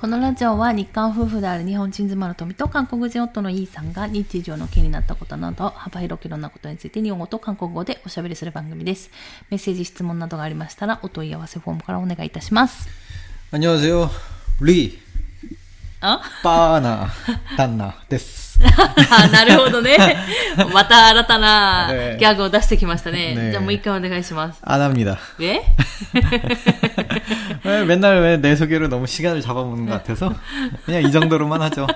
このラジオは日韓夫婦である日本人妻の富と韓国人夫のイーさんが日常の気になったことなど幅広くいろんなことについて日本語と韓国語でおしゃべりする番組です。メッセージ、質問などがありましたらお問い合わせフォームからお願いいたします。こんにちは。リー。 あ 바나 단나 데스. あなるほどね。また新たなねギャグを出してきましたね。ねじゃあもう一回お願いします。 안 합니다. え 왜 맨날 왜 내 소개를 너무 시간을 잡아먹는 것 같아서 그냥 이 정도로만 하죠.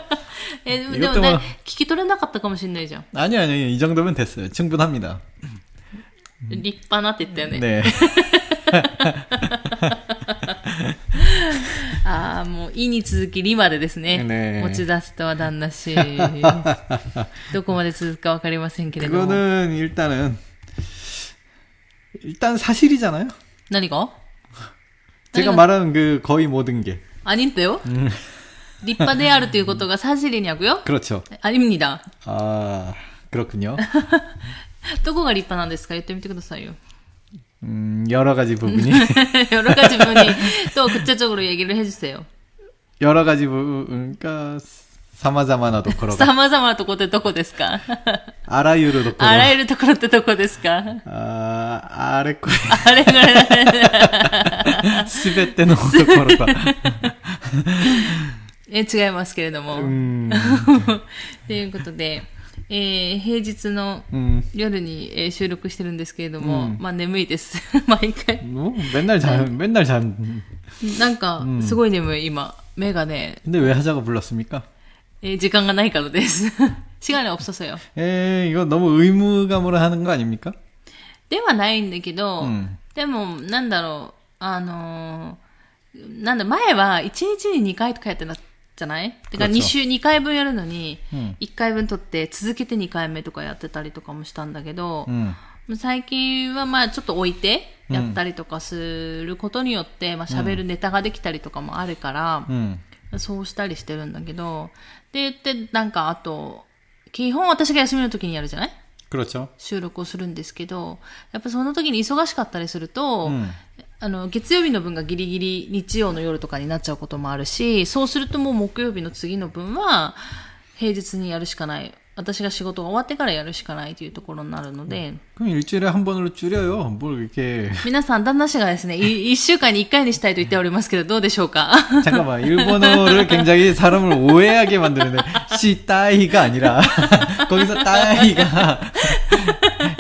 えでも言ってもね、聞き取れなかったかもしれないじゃん。 아니 아니 이 정도면 됐어요. 충분합니다. 立派なって言ったよね。 네. ああ、もう、いに続き、りまでですね。ね持ち出すとは旦那し。どこまで続くかわかりませんけれども。 그거는 일단은 일단 사실이잖아요. 何が 제가 아니요. 말하는 그 거의 모든 게 アニントよ。立派であるということが사실이냐고요 그렇죠. 아닙니다。 아 그렇군요. どこが立派なんですか言ってみてくださいよ。 음, 여러 가지 부분이 여러 가지 분이 또 구체적으로 얘기를 해주세요. 여러 가지 부분 그러니까 사마자마나 도코로가 様々なとこってどこですか 아라유르 도코로 あらゆるところってどこですか 아 아래코 あれぐらい。 스베테 노 도코로가 え、違いますけれども。 음, ということで、 えー平日の 음, 夜に、えー収録してるんですけれども、うんまあ眠いです。毎回。 뭐 맨날 잠 맨날 잠 なんか、すごい眠い、今。目がね、 근데 왜 하자고 불렀습니까? えー時間がないからです。시간이없어서요 에 이거 너무 의무감으로 하는 거 아닙니까? ではないんだけど、うんでも、なんだろう、あのーなんだ、前は1日に2回とかやってた じゃない？だから2週、2回分やるのに、1回分取って続けて2回目とかやってたりとかもしたんだけど、最近はまあちょっと置いてやったりとかすることによって、まあ喋るネタができたりとかもあるから、そうしたりしてるんだけど、で、で、なんかあと、基本私が休みの時にやるじゃない？収録をするんですけど、やっぱその時に忙しかったりすると、うん、あの、月曜日の分がギリギリ日曜の夜とかになっちゃうこともあるし、そうするともう木曜日の次の分は平日にやるしかない。私が仕事が終わってからやるしかないというところになるので、 그럼 일주일에 한 번으로 줄여요. 뭘 이렇게 皆さん、旦那氏がですね、い一週間に一回にしたいと言っておりますけど、どうでしょうか 잠깐만 일본어를 굉장히 사람을 오해하게 만드는데 시 따이가 아니라 거기서 따이가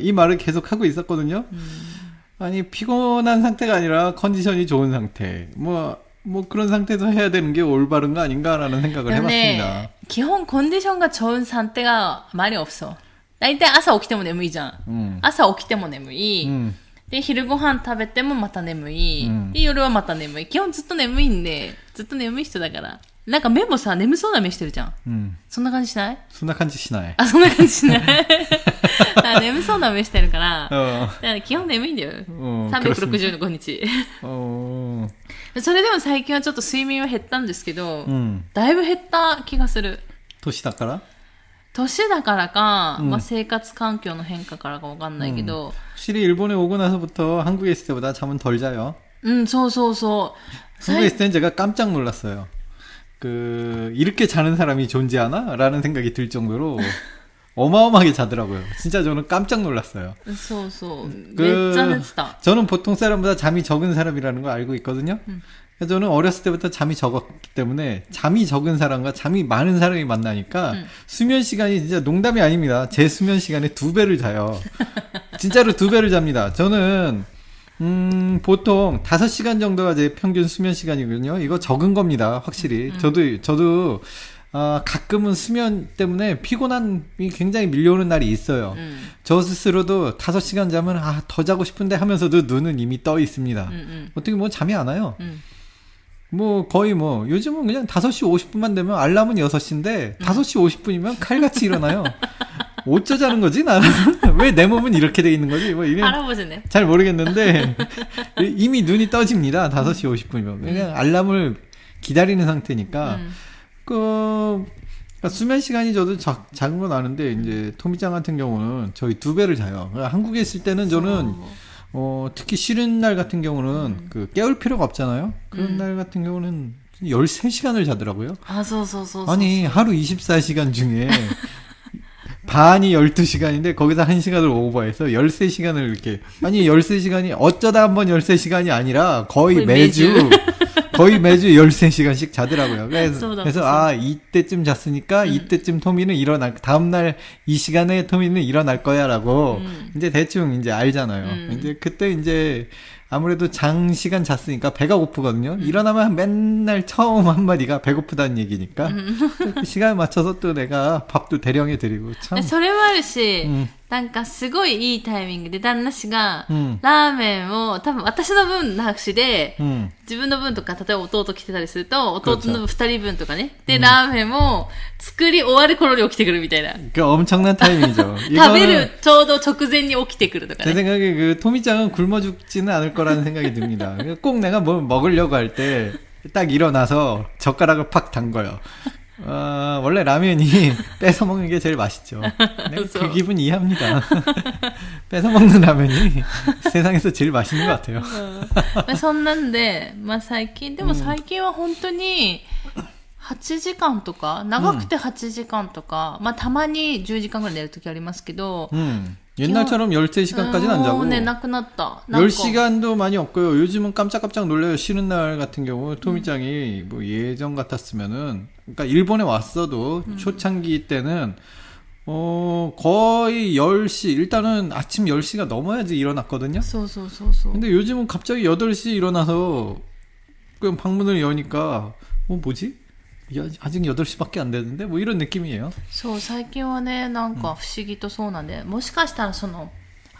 이 말을 계속 하고 있었거든요. 아니 피곤한 상태가 아니라 컨디션이 좋은 상태 뭐 뭐 그런 상태에서 해야 되는 게 올바른 거 아닌가라는 생각을 でも 해봤습니다. ね、基本コンディションが좋은 상태가あまり없어。大体朝起きても眠いじゃん。 음, 朝起きても眠い。 음, で、昼ご飯食べてもまた眠い。うんで、夜はまた眠い。基本ずっと眠いんで、ずっと眠い人だから。 なんか目もさ、眠そうな目してるじゃん。 음. そんな感じしない 순낙한지 시나에. あ、そんな感じしないあ眠そうな目してるから、だ 어, から基本眠いんだよ。 어, 365日。 어, それでも最近はちょっと睡眠は減ったんですけど、 음, だいぶ減った気がする。 도시다까라? 年だからか、うんまあ生活環境の変化からかわかんないけど、 확실히 일본에 오고 나서부터 한국에 있을 때보다 잠은 덜 자요. うん、そうそうそう。 한국에 있을 땐 제가 깜짝 놀랐어요. 그 이렇게 자는 사람이 존재하나라는 생각이 들 정도로 어마어마하게 자더라고요. 진짜 저는 깜짝 놀랐어요. 그래서 그 저는 보통 사람보다 잠이 적은 사람이라는 걸 알고 있거든요. 음. 저는 어렸을 때부터 잠이 적었기 때문에 잠이 적은 사람과 잠이 많은 사람이 만나니까 음. 수면 시간이 진짜 농담이 아닙니다. 제 수면 시간의 두 배를 자요. 진짜로 두 배를 잡니다. 저는 음, 보통 5시간 정도가 제 평균 수면 시간이거든요. 이거 적은 겁니다. 확실히. 음, 음. 저도, 저도, 아, 가끔은 수면 때문에 피곤함이 굉장히 밀려오는 날이 있어요. 음. 저 스스로도 5시간 자면, 아, 더 자고 싶은데 하면서도 눈은 이미 떠 있습니다. 음, 음. 어떻게 보면 잠이 안 와요. 음. 뭐 거의 뭐 요즘은 그냥 5시 50분만 되면 알람은 6시인데 음. 5시 50분이면 칼같이 일어나요. 어쩌자는 거지? 나는? 왜 내 몸은 이렇게 돼 있는 거지? 뭐 이런 할아버지네. 잘 모르겠는데. 이미 눈이 떠집니다. 5시 50분이면. 그냥 음. 알람을 기다리는 상태니까. 음. 그 그러니까 수면 시간이 저도 작, 작은 건 아는데 이제 토미짱 같은 경우는 저희 두 배를 자요. 그러니까 한국에 있을 때는 저는 어, 어 특히 싫은 날 같은 경우는 음. 그 깨울 필요가 없잖아요. 그런 음. 날 같은 경우는 13시간을 자더라고요. 아, 서, 서, 서, 아니, 하루 24시간 중에 반이 12시간인데 거기서 1시간을 오버해서 13시간을 이렇게 아니 13시간이 어쩌다 한 번 13시간이 아니라 거의 매주 매주. 거의 매주 13시간씩 자더라고요. 그래서, 그래서. 아 이때쯤 잤으니까 이때쯤 토미는 일어날 다음 날 이 시간에 토미는 일어날 거야라고 음. 이제 대충 이제 알잖아요. 음. 이제 그때 이제 아무래도 장시간 잤으니까 배가 고프거든요. 음. 일어나면 맨날 처음 한마디가 배고프다는 얘기니까 음. 그 시간에 맞춰서 또 내가 밥도 대령해 드리고 참. でそれもあるし、うん なんかすごいいいタイミングで旦那氏が、うんラーメンを多分私の分なくしで、 음. 自分の分とか、例えば弟来てたりすると、弟 그렇죠 の分二人分とかね。で、ラーメンを作り終わる頃に起きてくるみたいな。 그 엄청난 타이밍이죠. 食べ 이거는 るちょうど直前に起きてくるとか 제 ね。 생각에 그 토미짱은 굶어 죽지는 않을 거라는 생각이 듭니다. 꼭 내가 뭘 먹으려고 할 때 딱 일어나서 젓가락을 팍 담궈요. 어, 원래 라면이 뺏어 먹는 게 제일 맛있죠. 네, 그래서. 그 기분 이해합니다. 뺏어 먹는 라면이 세상에서 제일 맛있는 것 같아요. まあそんなんで、まあ最近、でも最近は本当に、8時間とか、長くて8時間とか、まあたまに10時間ぐらい寝るときありますけど、 음, 옛날처럼 13시간까지는 안 も 자고 うね、なくなった。なんか 10시간도 많이 없고요. 요즘은 깜짝깜짝 놀래요. 쉬는 날 같은 경우 토미짱이 뭐 예전 같았으면은 그러니까 일본에 왔어도 초창기 때는 어 거의 10시 일단은 아침 10시가 넘어야지 일어났거든요. そうそうそうそう。 근데 요즘은 갑자기 8시 일어나서 그냥 방문을 여니까 어 뭐지? 야, 아직 8시밖에 안 되는데 뭐 이런 느낌이에요. そう、最近はね、なんか不思議とそうなんで、もしかしたらその、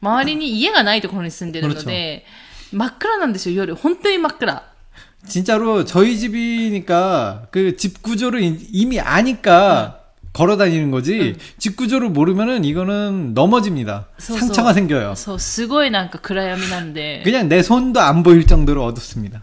周りに家がないところに住んでるので、真っ暗なんですよ、夜。本当に真っ暗。 진짜로 저희 집이니까 그 집 구조를 이- 이미 아니까 걸어 다니는 거지 집 구조를 모르면은 이거는 넘어집니다. 소- 상처가 생겨요. そう、すごいなんか暗闇なんで。 그냥 내 손도 안 보일 정도로 어둡습니다.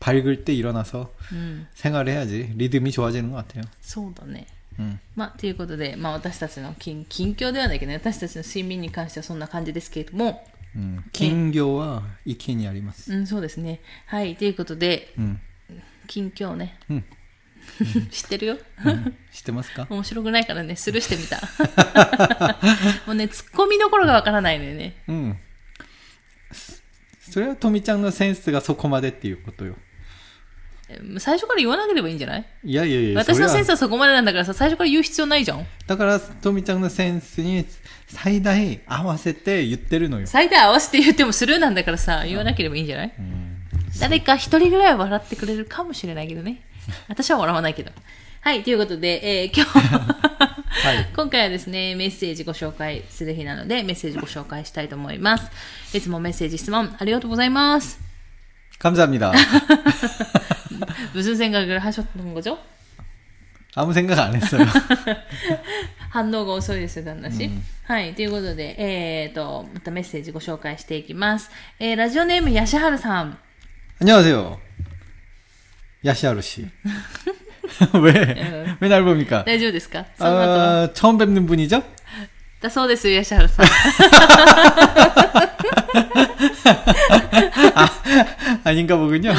밝을 때 일어나서 うん。 생활해야지 리듬이 좋아지는 것 같아요. そうだね。 음. まあ、ということで、まあ私たちの近近況ではないけどね、私たちの睡眠に関してはそんな感じですけれども、 음. 긴교와 이켄이 아리마스. うん、そうですね。はい、ということで、 음. 近況ね。うん知ってるよ 음. 知ってますか?面白くないからね、スルーしてみた。もうね、ツッコミどころがわからないのよね。 음. それはトミちゃんのセンスがそこまでっていうことよ。 え最初から言わなければいいんじゃないいやいやいや、私のセンスそれははそこまでなんだからさ、最初から言う必要ないじゃん。だから、トミちゃんのセンスに最大合わせて言ってるのよ。最大合わせて言ってもスルーなんだからさ、言わなければいいんじゃない誰か一人ぐらいは笑ってくれるかもしれないけどね。私は笑わないけど。はい、ということで、えー今日、はい。今回はですね、メッセージご紹介する日なので、メッセージご紹介したいと思います。いつもメッセージ、質問ありがとうございます。 감사합니다. 무슨 생각을 하셨던 거죠? 아무 생각 안 했어요. 反応が遅いです、旦那氏。はい。ということで、えっ、と、またメッセージご紹介していきます。えーラジオネーム、ヤシハルさん。 안녕하세요. 야시아루 씨. 왜? 왜 날 봅니까? 大丈夫ですかその後は 아, 처음 뵙는 분이죠? だそうですよ、吉原さん。何,아僕に보군 요.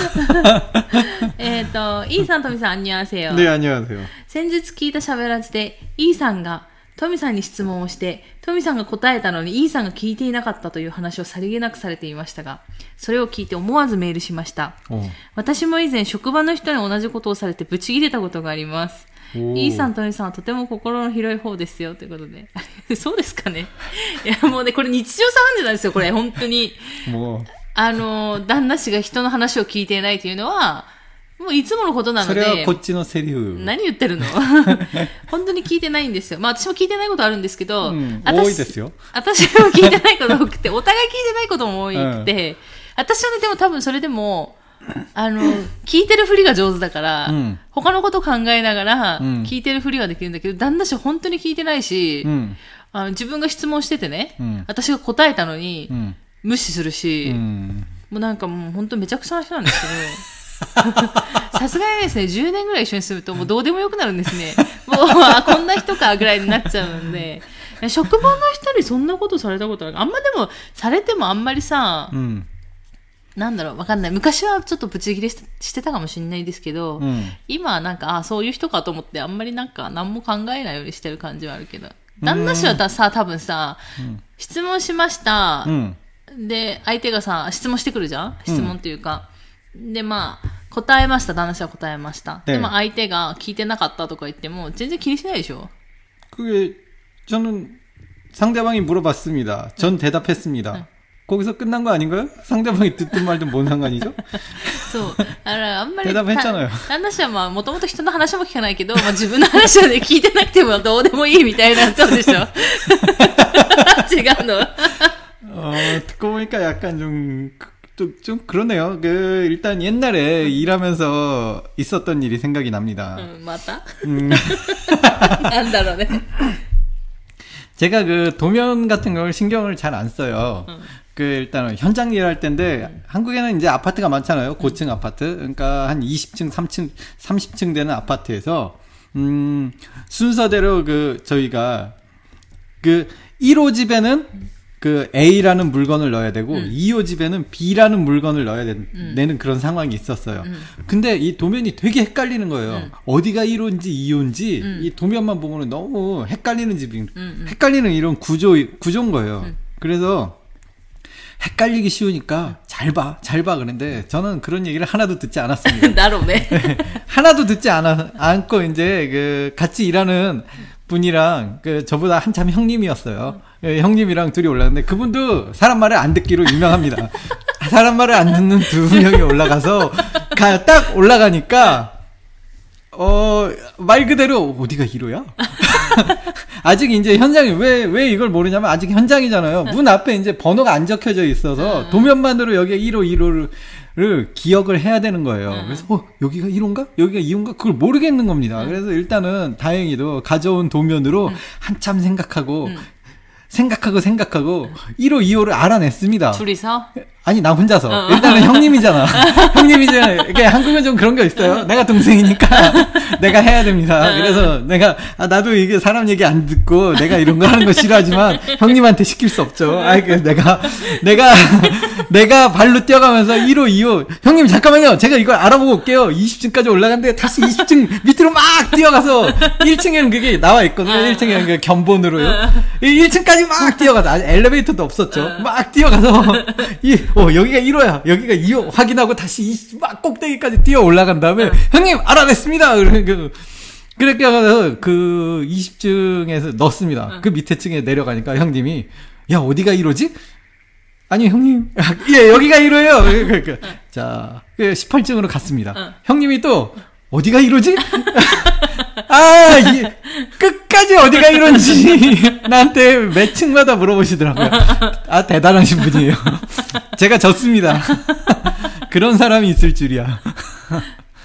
에, 또, E さん、トミさん、안녕하세 요。 ね、안녕하세 요。 先日聞いた喋らずで、E さんが、トミさんに質問をして、トミさんが答えたのに E さんが聞いていなかったという話をさりげなくされていましたが、それを聞いて思わずメールしました。私も以前職場の人に同じことをされてブチ切れたことがあります。E さんと A さんはとても心の広い方ですよということで そうですかねいやもうねこれ日常茶飯事なんですよこれ本当にあの旦那氏が人の話を聞いていないというのはもういつものことなので。それはこっちのセリフ。何言ってるの？本当に聞いてないんですよ。まあ私も聞いてないことあるんですけど、うん、多いですよ。私も聞いてないこと多くて、お互い聞いてないことも多くて、うん、私はね、でも多分それでも、あの、聞いてるふりが上手だから、うん、他のこと考えながら、聞いてるふりができるんだけど、旦那氏本当に聞いてないし、うん、あの自分が質問しててね、うん、私が答えたのに、無視するし、もうなんかもう本当めちゃくちゃな人なんですけど、さすがにですね、10年ぐらい一緒に住むと、もうどうでもよくなるんですね。もう、あ、こんな人か、ぐらいになっちゃうんで。職場の人にそんなことされたことない。あんまでも、されてもあんまりさ、うん。なんだろう、わかんない。昔はちょっとブチギレしてしてたかもしれないですけど、 음. 今はなんか、あ、そういう人かと思って、あんまりなんか何も考えないようにしてる感じはあるけど。旦那氏はたさ、多分さ、質問しました。 음. で、相手がさ、質問してくるじゃん質問っていうか。で、まあ、答えました。旦那氏は答えました。ええでも相手が聞いてなかったとか言っても、全然気にしないでしょ 그게 저는 상대방이 물어봤습니다. 전 대답했습니다. 거기서 끝난 거 아닌가요? 상대방이 듣든 말든 뭔 상관이죠? そう。だから、あんまり。手玉減っちゃうのよた旦那氏はまあ、もともと人の話も聞かないけど、まあ自分の話はね、聞いてなくてもどうでもいいみたいな、そうでしょ違うの 어, 듣고 보니까 약간 좀, 그- 좀, 좀 그러네요. 그, 일단 옛날에 일하면서 있었던 일이 생각이 납니다. うん、また 음, なんだろうね。 제가 그 도면 같은 걸 신경을 잘 안 써요. 그 일단은 현장 일할 때인데 한국에는 이제 아파트가 많잖아요. 고층 아파트. 그러니까 한 20층, 3층, 30층 되는 아파트에서 음, 순서대로 그 저희가 그 1호 집에는 그 A라는 물건을 넣어야 되고 2호 집에는 B라는 물건을 넣어야 되, 는 그런 상황이 있었어요. 근데 이 도면이 되게 헷갈리는 거예요. 어디가 1호인지 2호인지 이 도면만 보면 너무 헷갈리는 집이 헷갈리는 이런 구조 구조인 거예요. 그래서 헷갈리기 쉬우니까 잘 봐, 잘 봐. 그런데 저는 그런 얘기를 하나도 듣지 않았습니다. 나로네. 하나도 듣지 않아, 않고 이제 그 같이 일하는 분이랑 그 저보다 한참 형님이었어요. 예, 형님이랑 둘이 올랐는데 그분도 사람 말을 안 듣기로 유명합니다. 사람 말을 안 듣는 두 명이 올라가서 가, 딱 올라가니까 어, 말 그대로 어디가 1호야? 아직 이제 현장이 왜, 왜 이걸 모르냐면 아직 현장이잖아요. 문 앞에 이제 번호가 안 적혀져 있어서 도면만으로 여기가 1호, 1호를 를 기억을 해야 되는 거예요. 그래서 어, 여기가 1호인가? 여기가 2호인가? 그걸 모르겠는 겁니다. 그래서 일단은 다행히도 가져온 도면으로 한참 생각하고 생각하고 생각하고 1호, 2호를 알아냈습니다. 둘이서? 아니 나 혼자서. 일단은 형님이잖아. 형님이잖아 이게 한국은 좀 그런 거 있어요. 내가 동생이니까 내가 해야 됩니다. 그래서 내가 아 나도 이게 사람 얘기 안 듣고 내가 이런 거 하는 거 싫어하지만 형님한테 시킬 수 없죠. 아그 내가 내가 내가 발로 뛰어가면서 1호 2호 형님 잠깐만요. 제가 이걸 알아보고 올게요. 20층까지 올라갔는데 다시 20층 밑으로 막 뛰어가서 1층에는 그게 나와 있거든요. 1층에는 그 견본으로요. 1층까지 막 뛰어가서 아직 엘리베이터도 없었죠. 막 뛰어가서 이, 어, 여기가 1호야. 여기가 2호 확인하고 다시 이, 막 꼭대기까지 뛰어 올라간 다음에 형님 알아냈습니다. 그러니까 그렇게 해서 그 20층에서 넣습니다. 그 밑에 층에 내려가니까 형님이 야 어디가 1호지? 아니 형님 예 여기가 1호예요. 그러니까 자 18층으로 갔습니다. 형님이 또 어디가 1호지? 아, 이, 끝까지 어디가 1호인지 나한테 몇 층마다 물어보시더라고요. 아, 대단하신 분이에요. 제가 졌습니다. 그런 사람이 있을 줄이야.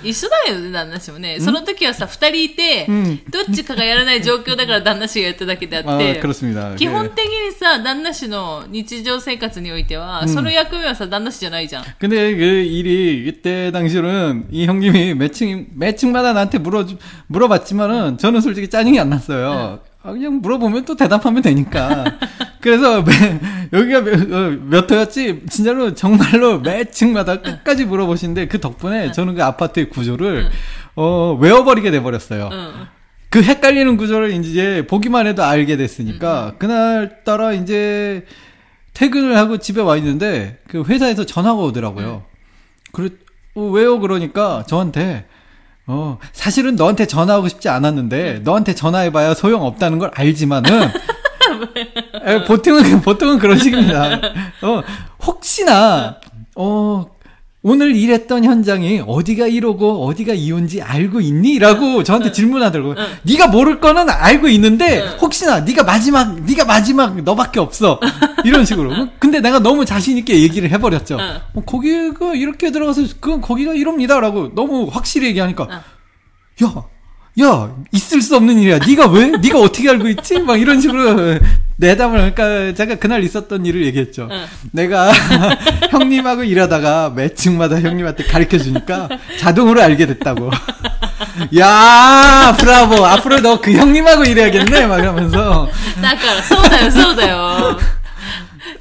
一緒だよね、旦那氏もね。その時はさ、二人いて、うんどっちかがやらない状況だから旦那氏がやっただけであっ 아, て、 그렇습니다. 基本的にさ、旦那氏の日常生活においては、その役目はさ、旦那氏じゃないじゃん。 근데 그 일이 이때 당시로는 이 형님이 매칭 매칭마다 나한테 물어 물어봤지만은 저는 솔직히 짜증이 안 났어요. 아, 그냥 물어보면 또 대답하면 되니까. 그래서 매, 여기가 몇, 어, 몇 호였지? 진짜로 정말로 매 층마다 끝까지 물어보시는데 그 덕분에 저는 그 아파트의 구조를 어, 외워버리게 돼버렸어요. 그 헷갈리는 구조를 이제 보기만 해도 알게 됐으니까 그날 따라 이제 퇴근을 하고 집에 와 있는데 그 회사에서 전화가 오더라고요. 그래 어, 왜요? 그러니까 저한테 어 사실은 너한테 전화하고 싶지 않았는데 너한테 전화해봐야 소용 없다는 걸 알지만은 에, 보통은 보통은 그런 식입니다. 어 혹시나 어 오늘 일했던 현장이 어디가 1호고 어디가 2호인지 알고 있니?라고 저한테 질문하더라고요. 네가 모를 거는 알고 있는데 혹시나 네가 마지막 네가 마지막 너밖에 없어 이런 식으로. 근데 내가 너무 자신 있게 얘기를 해버렸죠. 응. 어, 거기가 이렇게 들어가서 그건 거기가 1호입니다라고 너무 확실히 얘기하니까 야, 야 있을 수 없는 일이야. 네가 왜? 네가 어떻게 알고 있지? 막 이런 식으로 내담을 할까 제가 그날 있었던 일을 얘기했죠. 응. 내가 형님하고 일하다가 매층마다 형님한테 가르쳐 주니까 자동으로 알게 됐다고. 야 브라보 앞으로 너 그 형님하고 일해야겠네 막 이러면서. 나 아까 소다요, 소다요.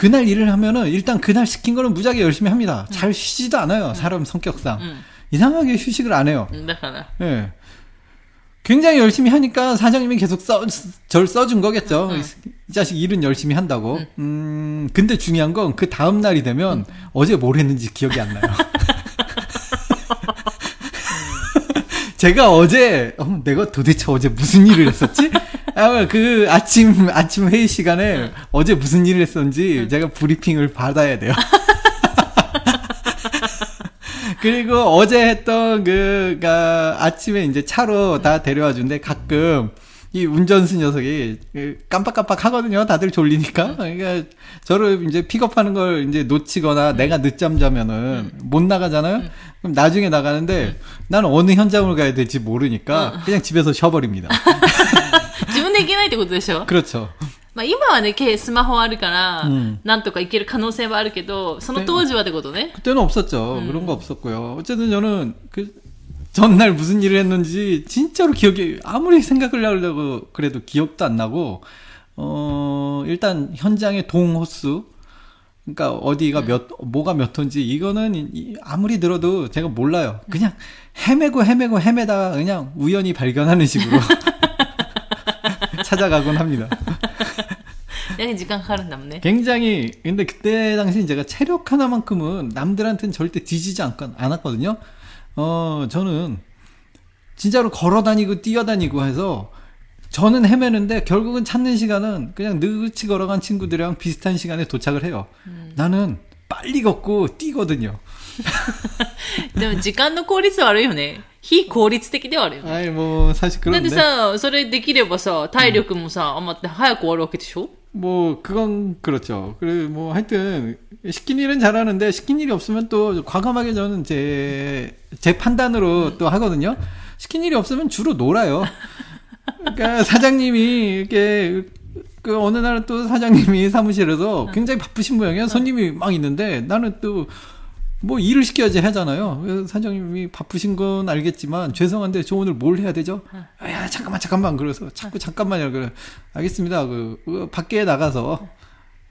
그날 일을 하면은 일단 그날 시킨 거는 무지하게 열심히 합니다. 음. 잘 쉬지도 않아요. 음. 사람 성격상. 음. 이상하게 휴식을 안 해요. 음, 네, 네. 예. 굉장히 열심히 하니까 사장님이 계속 써, 절 써준 거겠죠. 음. 이 자식 일은 열심히 한다고. 음, 음 근데 중요한 건 그 다음 날이 되면 어제 뭘 했는지 기억이 안 나요. 제가 어제, 어, 내가 도대체 어제 무슨 일을 했었지? 아마 그 아침, 아침 회의 시간에 어제 무슨 일을 했었는지 제가 브리핑을 받아야 돼요. 그리고 어제 했던 그, 가 아침에 이제 차로 다 데려와 준데 가끔 이 운전수 녀석이 그 깜빡깜빡 하거든요. 다들 졸리니까. 그러니까 저를 이제 픽업하는 걸 이제 놓치거나 내가 늦잠 자면은 못 나가잖아요. 그럼 나중에 나가는데 나는 어느 현장으로 가야 될지 모르니까 그냥 집에서 쉬어버립니다. 自分で行けないってことでしょ 그렇죠. まあ今はね、けスマホあるから、うんなんとか行ける可能性はあるけど、その当時はってことね。 그때는 없었죠. 그런 거 없었고요. 어쨌든 저는 그 전날 무슨 일을 했는지 진짜로 기억이 아무리 생각을 하려고 그래도 기억도 안 나고 어 일단 현장의 동 호수 그러니까 어디가 몇 뭐가 몇 호인지 이거는 이- 아무리 들어도 제가 몰라요. 그냥 헤매고 헤매고 헤매다가 그냥 우연히 발견하는 식으로 찾아가곤 합니다. やはり時間かかるんだもんね。 굉장히 근데 그때 당시 제가 체력 하나만큼은 남들한테는 절대 뒤지지 않, 않았거든요. 어 저는 진짜로 걸어 다니고 뛰어 다니고 해서 저는 헤매는데 결국은 찾는 시간은 그냥 느긋이 걸어간 친구들이랑 비슷한 시간에 도착을 해요. 나는 빨리 걷고 뛰거든요. でも時間の効率悪いよね。 非効率的ではあるよね。 아이 뭐 사실 だって 그런데 さ、それできればさ、体力もさ、余って早く終わるわけでしょ 뭐 그건 그렇죠. 그래 뭐 하여튼 시킨 일은 잘하는데 시킨 일이 없으면 또 과감하게 저는 제 제 판단으로 또 하거든요. 시킨 일이 없으면 주로 놀아요. 그러니까 사장님이 이렇게 그 어느 날은 또 사장님이 사무실에서 굉장히 바쁘신 모양이에요. 손님이 막 있는데 나는 또 뭐 일을 시켜야지 하잖아요. 사장님이 바쁘신 건 알겠지만 죄송한데 저 오늘 뭘 해야 되죠? 아, 야 잠깐만 잠깐만 그래서 자꾸 잠깐만요. 그래 알겠습니다. 그, 그 밖에 나가서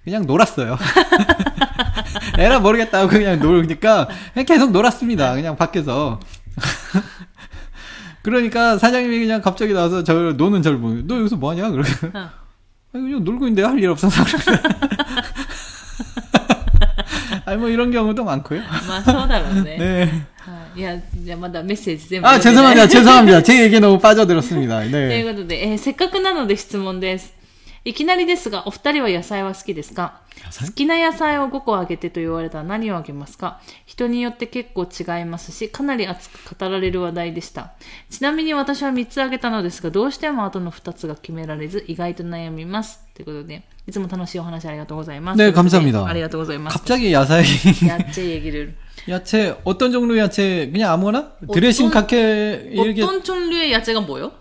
그냥 놀았어요. 에라 모르겠다 고 그냥 놀니까 그냥 계속 놀았습니다. 그냥 밖에서. 그러니까 사장님이 그냥 갑자기 나와서 저 노는 저를 보고 너 여기서 뭐 하냐? 그러고 어. 아니, 그냥 놀고 있는데 할 일 없어서. 아니 뭐 이런 경우도 많고요. まあそうだろうね。 네. はいいや、じゃあまだメッセージ全部 아 読んでない 죄송합니다. 죄송합니다. 제 얘기 너무 빠져들었습니다. という 네. ことで、えーせっかくなので質問です。 いきなりですが、お二人は野菜は好きですか菜好きな野菜を5個あげてと言われたら何をあげますか人によって結構違いますし、かなり熱く語られる話題でした。ちなみに私は3つあげたのですが、どうしてもあとの2つが決められず、意外と悩みます。ということで、いつも楽しいお話ありがとうございます。 네, 감사합니다. ありがとうございます。 갑자기 야사이 やっちゃ얘기를 야채 어떤 종류 야채 그냥 아무거나 드레싱 카케 이렇게 어떤 종류의 야채가 뭐요?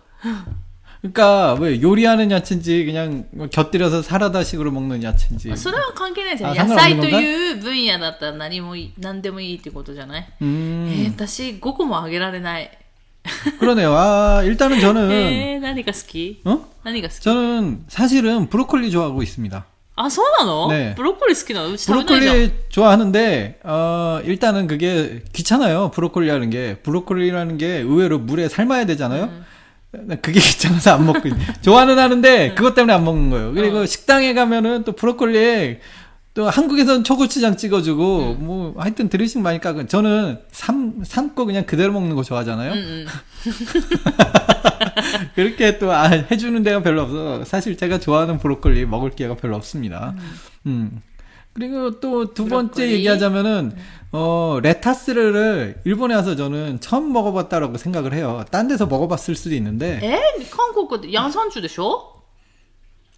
그러니까 왜 요리하는 야채인지 그냥 곁들여서 사라다식으로 먹는 야채인지. 그건 관계는 야채という 分野だったら何も何でもいいってことじゃない? 음. 私5個もあげられない. 그러네요. 아, 일단은 저는 에, 何が 好き. 어? 나니가 스키. 저는 사실은 브로콜리 좋아하고 있습니다. 아, そうなの? 네. ブロッコリー好きな. 브로콜리 좋아하는데 어, 일단은 그게 귀찮아요. 브로콜리 하는 게. 브로콜리라는 게 의외로 물에 삶아야 되잖아요. 음. 그게 귀찮아서 안 먹고 좋아는 하는데 네. 그것 때문에 안 먹는 거예요. 그리고 어. 식당에 가면은 또 브로콜리 또 한국에서는 초고추장 찍어주고 음. 뭐 하여튼 드레싱 많이 깎은 저는 삶 삶고 그냥 그대로 먹는 거 좋아하잖아요. 음, 음. 그렇게 또 아, 해주는 데가 별로 없어. 사실 제가 좋아하는 브로콜리 먹을 기회가 별로 없습니다. 음. 음. 그리고 또 두 번째 브로콜리. 얘기하자면은 어 레타스를 일본에 와서 저는 처음 먹어봤다라고 생각을 해요. 딴 데서 먹어봤을 수도 있는데 えー、韓国ってヤンサンチュでしょ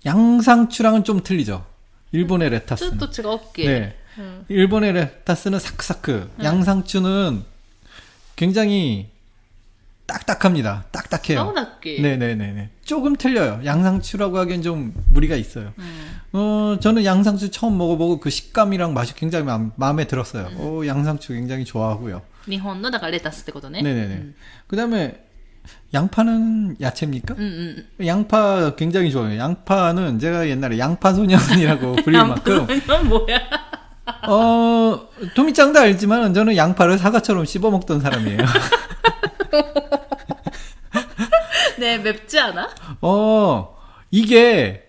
양상추랑은 좀 틀리죠. 일본의 ちょっ 레타스는. と違うっけ、 네. うん、 일본의 레타스는 사크사크. 양상추는 굉장히 딱딱합니다. 딱딱해요. 뻔하게. 네네네네. 조금 틀려요. 양상추라고 하기엔 좀 무리가 있어요. 음. 어, 저는 양상추 처음 먹어보고 그 식감이랑 맛이 굉장히 마음, 에 들었어요. 음. 오, 양상추 굉장히 좋아하고요. 일본의 레타스 때 거네. 네네네. 음. 그 다음에 양파는 야채입니까? 음, 음. 양파 굉장히 좋아해요. 양파는 제가 옛날에 양파 소년이라고 불릴 만큼. 양파 뭐야? 어, 도미짱도 알지만 저는 양파를 사과처럼 씹어 먹던 사람이에요. ねえ、めっちゃな 어, 이게,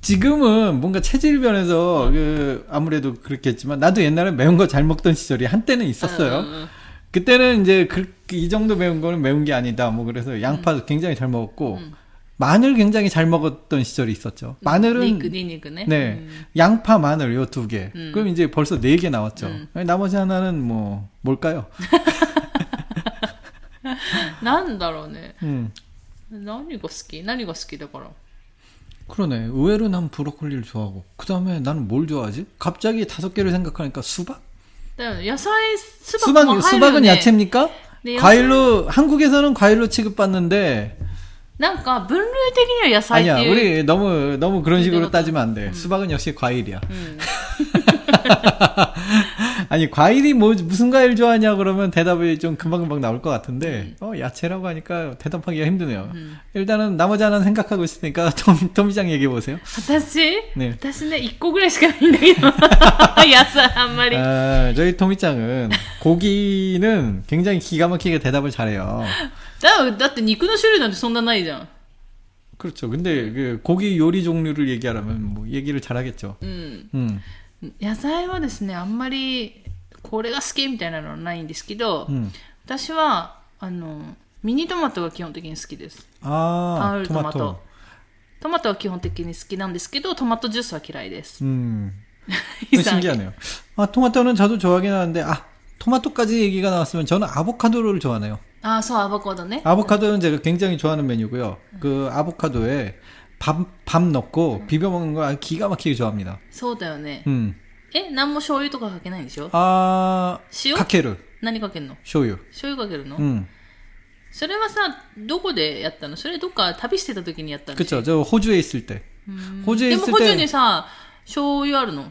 지금은 뭔가 체질 변해서, 그, 아무래도 그렇겠지만, 나도 옛날에 매운 거 잘 먹던 시절이 한때는 있었어요. うんうんうん 그때는 이제 그, 이 정도 매운 거는 매운 게 아니다. 뭐 그래서 양파 굉장히 잘 먹었고, 음. 마늘 굉장히 잘 먹었던 시절이 있었죠. 마늘은, ニンニク、ニンニクね。 네, うん 양파, 마늘 요 두 개. 음. 그럼 이제 벌써 네 개 나왔죠. 음. 나머지 하나는 뭐, 뭘까요? なんだろうね。 음. 何が好き何が好きだから。 그러네. 의외로 난 브로콜리를 좋아하고. 그 다음에 나는 뭘 좋아하지? 갑자기 다섯 개를 생각하니까 수박? だよね野菜、スバ 수박, 수박은 야채입니까? 네, 과일로, 한국에서는 과일로 취급받는데, なんか分類的には野菜って 아니야, いう。 우리 너무, 너무 그런 식으로 내가 따지면 안 돼. 수박은 역시 과일이야. うん、 아니 과일이 뭐 무슨 과일 좋아하냐 그러면 대답이 좀 금방금방 나올 것 같은데 음. 어 야채라고 하니까 대답하기가 힘드네요. 음. 일단은 나머지 하나는 생각하고 있으니까 톰 톰장 얘기해 보세요. 다시 네. 다시는 입고 그래 시간인데 야사 한 마리. 아, 저희 토미짱은 고기는 굉장히 기가 막히게 대답을 잘해요. 나, 나때 니꾸나 슈류 난데 손나 나이잖아. 그렇죠. 근데 그 고기 요리 종류를 얘기하라면 뭐 얘기를 잘하겠죠. 음. 음. 野菜はですね、あんまりこれが好きみたいなのはないんですけど、 음. 私は、あの、ミニトマトが基本的に好きです。 아, 가을 토마토. 토마토. トマトは基本的に好きなんですけど、トマトジュースは嫌いです。 음, イ 그거 さん 신기하네요. 아, 토마토는 저도 좋아하긴 하는데, 아, 토마토까지 얘기가 나왔으면 저는 아보카도를 좋아하네요. あ、そう、アボカドね。 아보카도는 제가 굉장히 좋아하는 메뉴고요. 그 아보카도에 밥, 밥 넣고 비벼 먹는 거 기가 막히게 좋아합니다. そうだよね。 음. え、何も醤油とかかけないんでしょ 아, 塩 카케르, 何かけんの 쇼유. 醤油かけるの、 음. それはさ、どこでやったのそれどっか旅してた時にやったんでしょ 그쵸. 저 호주에 있을 때. うん 호주에 でも 있을 補充 때, にさ、醤油あるの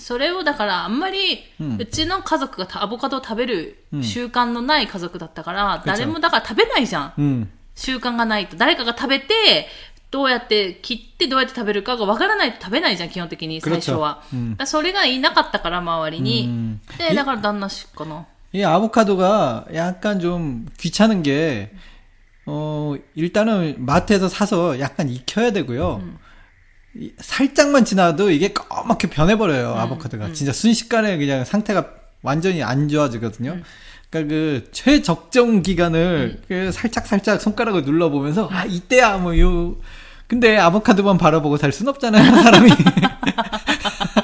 それをだからあんまり、うんうちの家族がたアボカドを食べるうん習慣のない家族だったから、그쵸 誰もだから食べないじゃん。 음. 習慣がないと。誰かが食べて、どうやって切ってどうやって食べるかがわからないと食べないじゃん、基本的に最初は。 그렇죠. 음. だからそれがいなかったから、周りに。 음. で、だから旦那しかな。 이 아보카도가 약간 좀 귀찮은 게, 어, 일단은 마트에서 사서 약간 익혀야 되고요. 이- 살짝만 지나도 이게 까맣게 변해버려요, 아보카도가. 진짜 순식간에 그냥 상태가 완전히 안 좋아지거든요. 그러니까 그 최적정 기간을 그 살짝 살짝 손가락을 눌러보면서, 아, 이때야, 뭐, 요, 근데 아보카도만 바라보고 살 순 없잖아요, 사람이.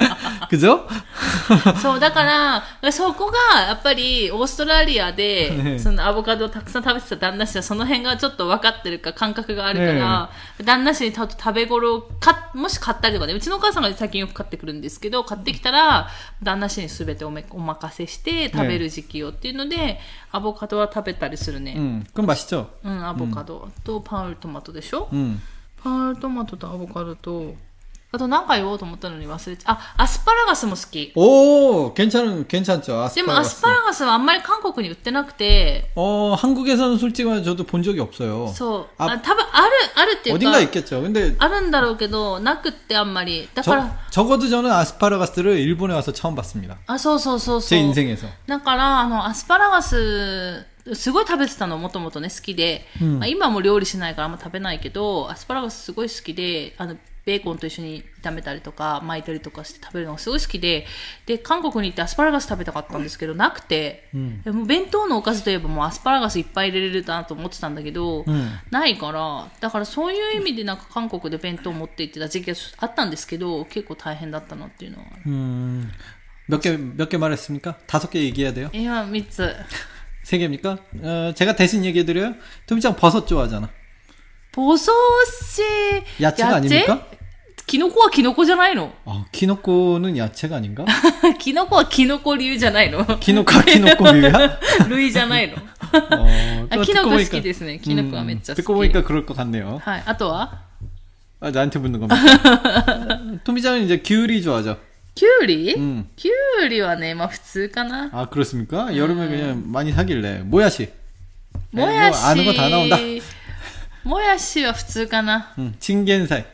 그죠? そう、だから、そこが、やっぱり、オーストラリアで、ねそのアボカドをたくさん食べてた旦那氏は、その辺がちょっと分かってるか、感覚があるから、旦那氏にた食べ頃をか、もし買ったりとかで、うちのお母さんが最近よく買ってくるんですけど、買ってきたら、旦那氏に全ておめお任せして、食べる時期をっていうので、アボカドは食べたりするね。 음, 그럼 맛있죠? うん、アボカドとパウルトマトでしょ、 음. パウルトマトとアボカドと、 あと何か言おうと思ったのに忘れちゃあ、アスパラガスも好き。 오, 괜찮은, 괜찮죠. でもアス 아스파라거스. パラガスはあんまり韓国に売ってなくて、 어, 한국에서는 솔직히 말해 저도 본 적이 없어요. そう。ああ多分ある、あるっていう 어딘가 か、 있겠죠. 근데 あるんだろうけど、なくってあんまり。だか 저, ら、 적어도 저는 아스파라거스를 일본에 와서 처음 봤습니다. あ、そうそうそうそ 제 う。 인생에서. だから、あの、アスパラガス、すごい食べてたの、もともとね、好きで。うんまあ、今はもう料理しないからあんま食べないけど、アスパラガスすごい好きで、あの、 ベーコンと一緒に炒めたりとか、巻いたりとかして食べるのがすごい好きで、で、韓国に行ってアスパラガス食べたかったんですけど、なくて、んでもう弁当のおかずといえばもうアスパラガスいっぱい入れれるなと思ってたんだけど、んないから、だからそういう意味でなんか韓国で弁当持って行ってた時期があったんですけど、結構大変だったなっていうのはある。 음, 몇 개, 몇 개 말했습니까? 다섯 개 얘기해야 돼요? 今3つ。 세 개입니까? 어, 제가 대신 얘기해드려요? 토미짱 버섯 좋아하잖아. ポソシ야채가 아닙니까? キノコはキノコじゃないの 어, 키노코는 야채가 아닌가? キノコはキノコ流じゃないの 키노카 키노코류야? 類じゃないの 어, あ 또 キノ 듣고 コ好 보니까- きですね。キノコはめっちゃ好き。 듣고 보니까 그럴 것 같네요. はい。あとは 아, 나한테 묻는 겁니다. 토미짱은 이제 귤이 좋아하죠. キュウリ、 음. キュウリはね、まあ普通かな。 아, 그렇습니까? 여름에 그냥 많이 사길래. 모야시. もやし。 뭐 아는 거 다 나온다. もやしは普通かな。 음, 칭겐사이. あ、チンゲン菜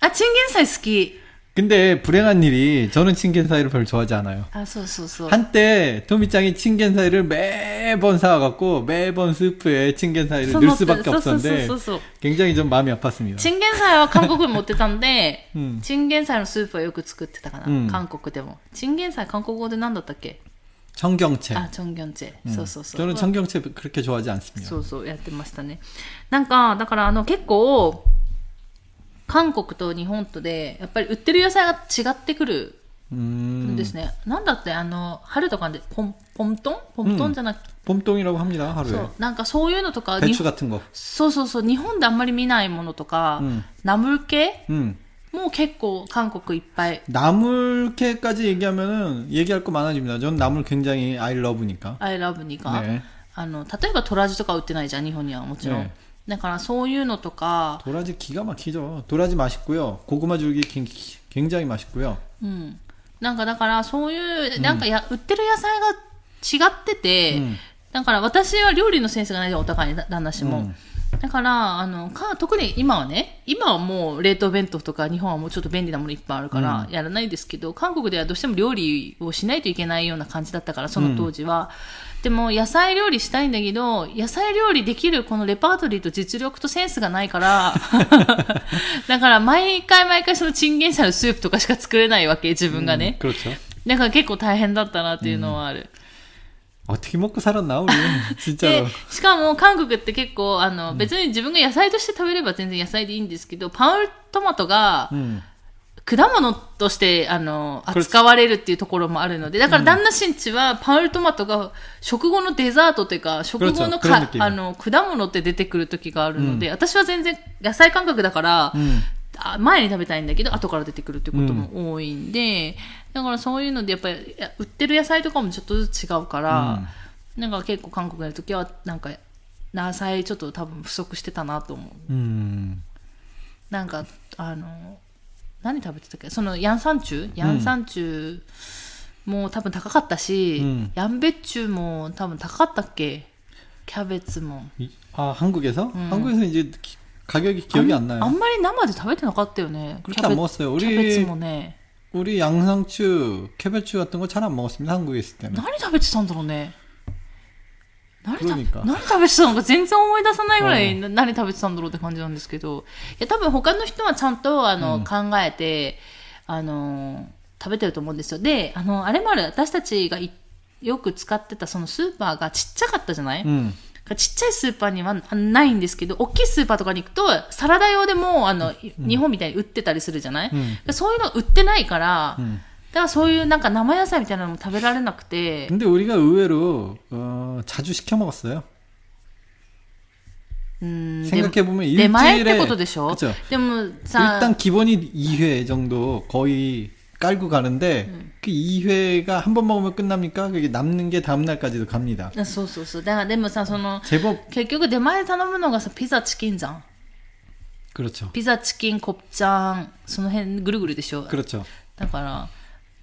好き。 근데 불행한 일이 저는 칭겐사이를 별로 좋아하지 않아요. あ、そうそうそう。 한때 토미짱이 칭겐사이를 매번 사와갖고 매번 스프에 칭겐사이를 넣을 수밖에 そうそうそう 없었는데 そうそう。 굉장히 좀 마음이 아팠습니다. チンゲン菜は韓国に持ってたんで、うんチンゲン菜のスープはよく作ってたかな。うん韓国でも。チンゲン菜韓国語で何だったっけ 청경채. あ、チョンギョンチェ。 음, そうそうそう。 저는 청경채 그렇게 좋아하지 않습니다. そうそう、やってましたね。なんか、だからあの結構、 韓国と日本とで、やっぱり売ってる野菜が違ってくるん 음, ですね。なんだって、あの、春とかで、ポン、ポントンポントンじゃなくて、 봄동이라고 합니다. 하루에. そう、なんかそういうのとか、日 배추 本 같은 거. そうそうそう、日本であんまり見ないものとか、うんナムル系 음. も結構韓国いっぱい 나물캐까지 얘기하면은 얘기할 거 많아집니다. 전 나물 굉장히 I love니까. I love にか、 네. あの、例えばトラジとか売ってないじゃん、日本にはもちろん。ね だからそういうのとか、 도라지 기가 막히죠. 도라지 맛있고요. 고구마 줄기 기- 기- 굉장히 맛있고요. うん。なんかだからそういう、なんかや、売ってる野菜が違ってて、うんだから私は料理のセンスがないじゃん、お互いに旦那氏も。うん だから、あの、か、特に今はね、今はもう冷凍弁当とか日本はもうちょっと便利なものいっぱいあるからやらないですけど、うん、韓国ではどうしても料理をしないといけないような感じだったから、その当時は。うん、でも、野菜料理したいんだけど、野菜料理できるこのレパートリーと実力とセンスがないから、だから毎回毎回そのチンゲン菜のスープとかしか作れないわけ、自分がね。うん、だから結構大変だったなっていうのはある。 어떻게 먹고 살았나 우리 で 진짜로. 、しかも韓国って結構、あの、別に自分が野菜として食べれば全然野菜でいいんですけど、パウルトマトが 음. 果物として、あの、これ扱われるっていうところもあるので、だから旦那新地はパウルトマトが食後のデザートというか、食後の 그렇죠 か 그런느낌 あの、果物って出てくる時があるので、私は全然野菜感覚だから、 음. あ 前に食べたいんだけど、後から出てくるっていうことも多いんで、だからそういうので、やっぱり、いや売ってる野菜とかもちょっとずつ違うから、なんか結構韓国にいる時は、なんか、野菜ちょっと多分不足してたなと思う。 음. なんか、あの、 何食べてたっけそのヤンサンチュヤンサンチュも多分高かったし、うんヤンベッチュも多分高かったっけキャベツも。 이- 아 한국에서 한국에서 이제 기- 가격이 기억이 안 あ 나요. んまり生で食べてなかったよね。 그렇게 안 먹었어요. キャベツ 우리 もね。 우리 양상추, 캐베추 같은 거 잘 안 먹었습니다. 한국에 있을 때는. 何食べてたんだろうね。何食べ 그러니까. 何食べてたのか全然思い出さないぐらい、な何食べてたんだろうって感じなんですけど、いや、多分他の人はちゃんと、あの、考えて、あの、食べてると思うんですよ。で、あの、あれもある、私たちがいよく使ってたそのスーパーがちっちゃかったじゃない、 음. ちっちゃいスーパーにはないんですけど、大きいスーパーとかに行くと、サラダ用でも、あの、日本みたいに売ってたりするじゃない、うんそういうの売ってないから、 음. だからそういうなんか生野菜みたいなのも食べられなくて、 근데 우리가 의외로 어, 자주 시켜 먹었어요. うん、で 생각해 보면 出前って 일주일에 ことでしょ 그렇죠. でもさ、 일단 기본이 2회 정도 거의 깔고 가는데 그 2회가 한 번 먹으면 끝납니까? 그게 남는 게 다음 날까지도 갑니다. あそうそうそう。だからでもさ、その、 제법 結局出前頼むのがさ、ピザチキンじゃん。 그렇죠. ピザチキン、コプチャン、その辺ぐるぐるでしょ。 그렇죠. だから、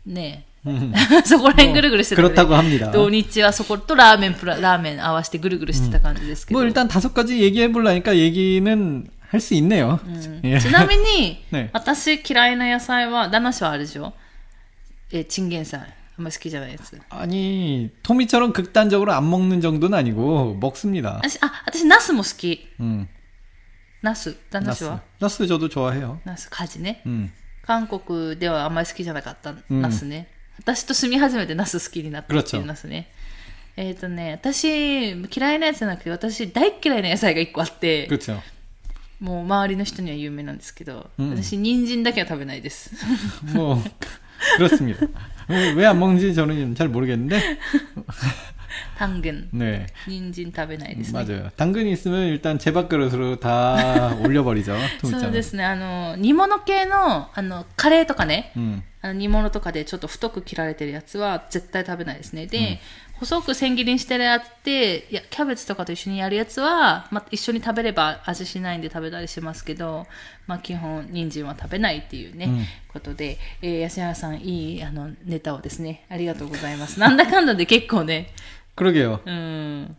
ね 음. そこら辺ぐるぐるしてた、ね。 그렇다고 합니다. 土日はそことラーメンプラ、ラーメン合わせてぐるぐるしてた感じですけど。 뭐 일단 다섯 가지 얘기해 보려니까 얘기는 할 수 있네요. 예. ちなみに、ね私嫌いな野菜は、旦那氏はあれでしょえ、チンゲン菜。あんまり好きじゃないやつ。 아니 토미처럼 극단적으로 안 먹는 정도는 아니고 먹습니다. 私、あ、私、ナスも好き。 음, ナス。旦那氏 나스. は 나스 저도 좋아해요. ナス、カジね。 음. 韓国ではあんまり好きじゃなかったナスね。私と住み始めてナス好きになったっていうナスね。えっ、とね、私、嫌いなやつじゃなくて、私大っ嫌いな野菜が一個あって、 그렇죠. もう周りの人には有名なんですけど、うん私、人参だけは食べないです。 뭐 그렇습니다. 왜 안 먹는지 저는 잘 모르겠는데 単元。 네 人参食べないですね。 맞아요. 당근이 있으면 일단 제밥그릇으로 다 올려버리죠. そうで 토미짱은. すね、あの、煮物系の、あの、カレーとかね、 음. あの煮物とかでちょっと太く切られてるやつは絶対食べないですね。で、細く千切りにしてるやつって、いや、キャベツとかと一緒にやるやつは、まあ、一緒に食べれば味しないんで食べたりしますけど、まあ、基本、人参は食べないっていうね、うんことで、えー、安原さん、いい、あの、ネタをですね、ありがとうございます。なんだかんだで結構ね、 그러게요. うん、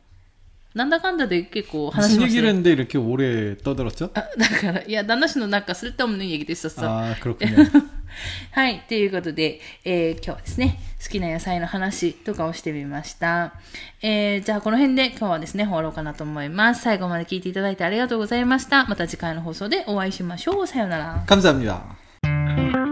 なんだかんだで結構話し 무슨 ました 얘기를 ね。 했는데 이렇게 오래 떠들었죠? あだから、いや、旦那氏のなんか、それともね、얘기됐었어 아 그렇군요. はい。ということで、えー今日はですね、好きな野菜の話とかをしてみました。えーじゃあこの辺で今日はですね、終わろうかなと思います。最後まで聞いていただいてありがとうございました。また次回の放送でお会いしましょう。さようなら。 감사합니다.